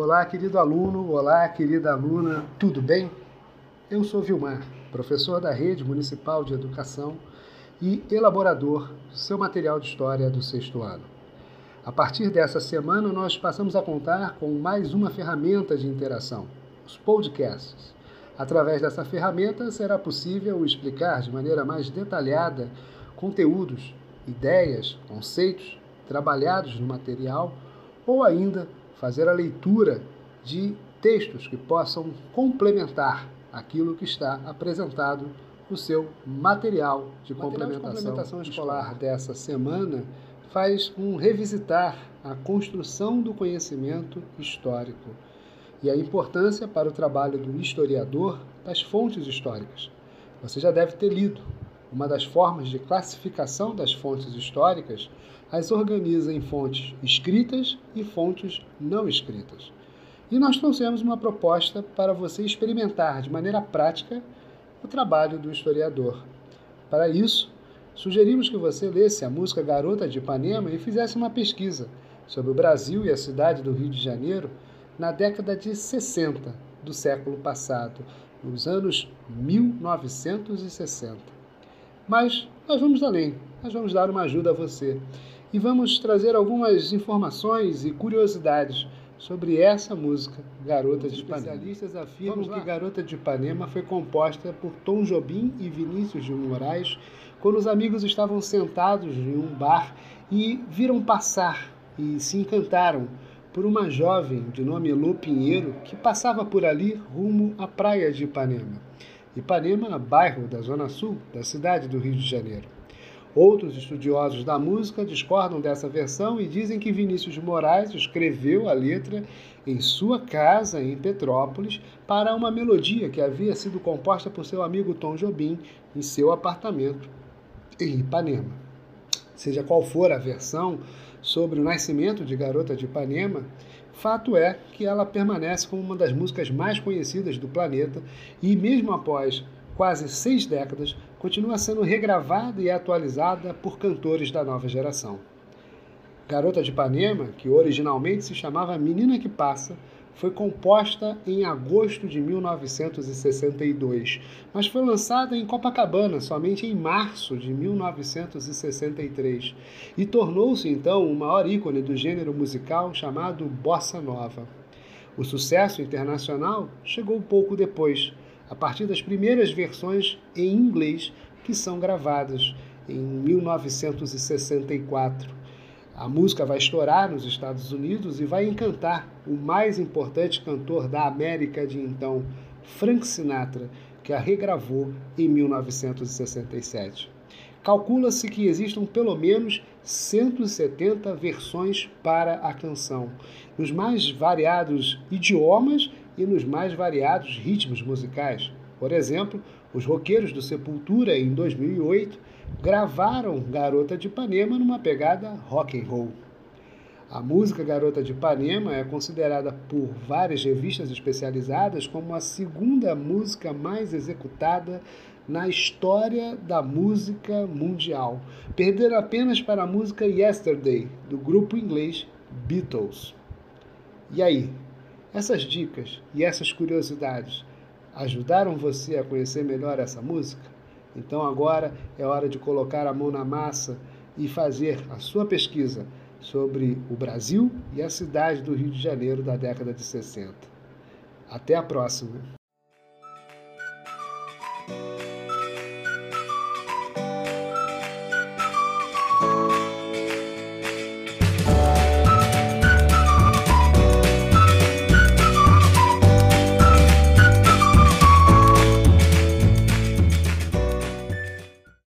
Olá, querido aluno, olá, querida aluna, tudo bem? Eu sou Vilmar, professor da Rede Municipal de Educação e elaborador do seu material de história do sexto ano. A partir dessa semana, nós passamos a contar com mais uma ferramenta de interação, os podcasts. Através dessa ferramenta, será possível explicar de maneira mais detalhada conteúdos, ideias, conceitos trabalhados no material ou ainda fazer a leitura de textos que possam complementar aquilo que está apresentado no seu material de, material complementação, de complementação escolar, escolar dessa semana faz um revisitar a construção do conhecimento histórico e a importância para o trabalho do historiador das fontes históricas. Você já deve ter lido. Uma das formas de classificação das fontes históricas as organiza em fontes escritas e fontes não escritas. E nós trouxemos uma proposta para você experimentar de maneira prática o trabalho do historiador. Para isso, sugerimos que você lesse a música Garota de Ipanema e fizesse uma pesquisa sobre o Brasil e a cidade do Rio de Janeiro na década de 60 do século passado, nos anos 1960. Mas nós vamos além, nós vamos dar uma ajuda a você e vamos trazer algumas informações e curiosidades sobre essa música, Garota de Ipanema. Especialistas afirmam que Garota de Ipanema foi composta por Tom Jobim e Vinícius de Moraes quando os amigos estavam sentados em um bar e viram passar e se encantaram por uma jovem de nome Elô Pinheiro que passava por ali rumo à praia de Ipanema. Ipanema, bairro da zona sul da cidade do Rio de Janeiro. Outros estudiosos da música discordam dessa versão e dizem que Vinícius de Moraes escreveu a letra em sua casa em Petrópolis para uma melodia que havia sido composta por seu amigo Tom Jobim em seu apartamento em Ipanema. Seja qual for a versão sobre o nascimento de Garota de Ipanema, fato é que ela permanece como uma das músicas mais conhecidas do planeta e, mesmo após quase seis décadas, continua sendo regravada e atualizada por cantores da nova geração. Garota de Ipanema, que originalmente se chamava Menina que Passa, foi composta em agosto de 1962, mas foi lançada em Copacabana somente em março de 1963 e tornou-se então o maior ícone do gênero musical chamado bossa nova. O sucesso internacional chegou pouco depois, a partir das primeiras versões em inglês que são gravadas em 1964. A música vai estourar nos Estados Unidos e vai encantar o mais importante cantor da América de então, Frank Sinatra, que a regravou em 1967. Calcula-se que existam pelo menos 170 versões para a canção, nos mais variados idiomas e nos mais variados ritmos musicais. Por exemplo, os roqueiros do Sepultura, em 2008, gravaram Garota de Ipanema numa pegada rock and roll. A música Garota de Ipanema é considerada por várias revistas especializadas como a segunda música mais executada na história da música mundial, perdendo apenas para a música Yesterday, do grupo inglês Beatles. E aí, essas dicas e essas curiosidades ajudaram você a conhecer melhor essa música? Então agora é hora de colocar a mão na massa e fazer a sua pesquisa sobre o Brasil e a cidade do Rio de Janeiro da década de 60. Até a próxima!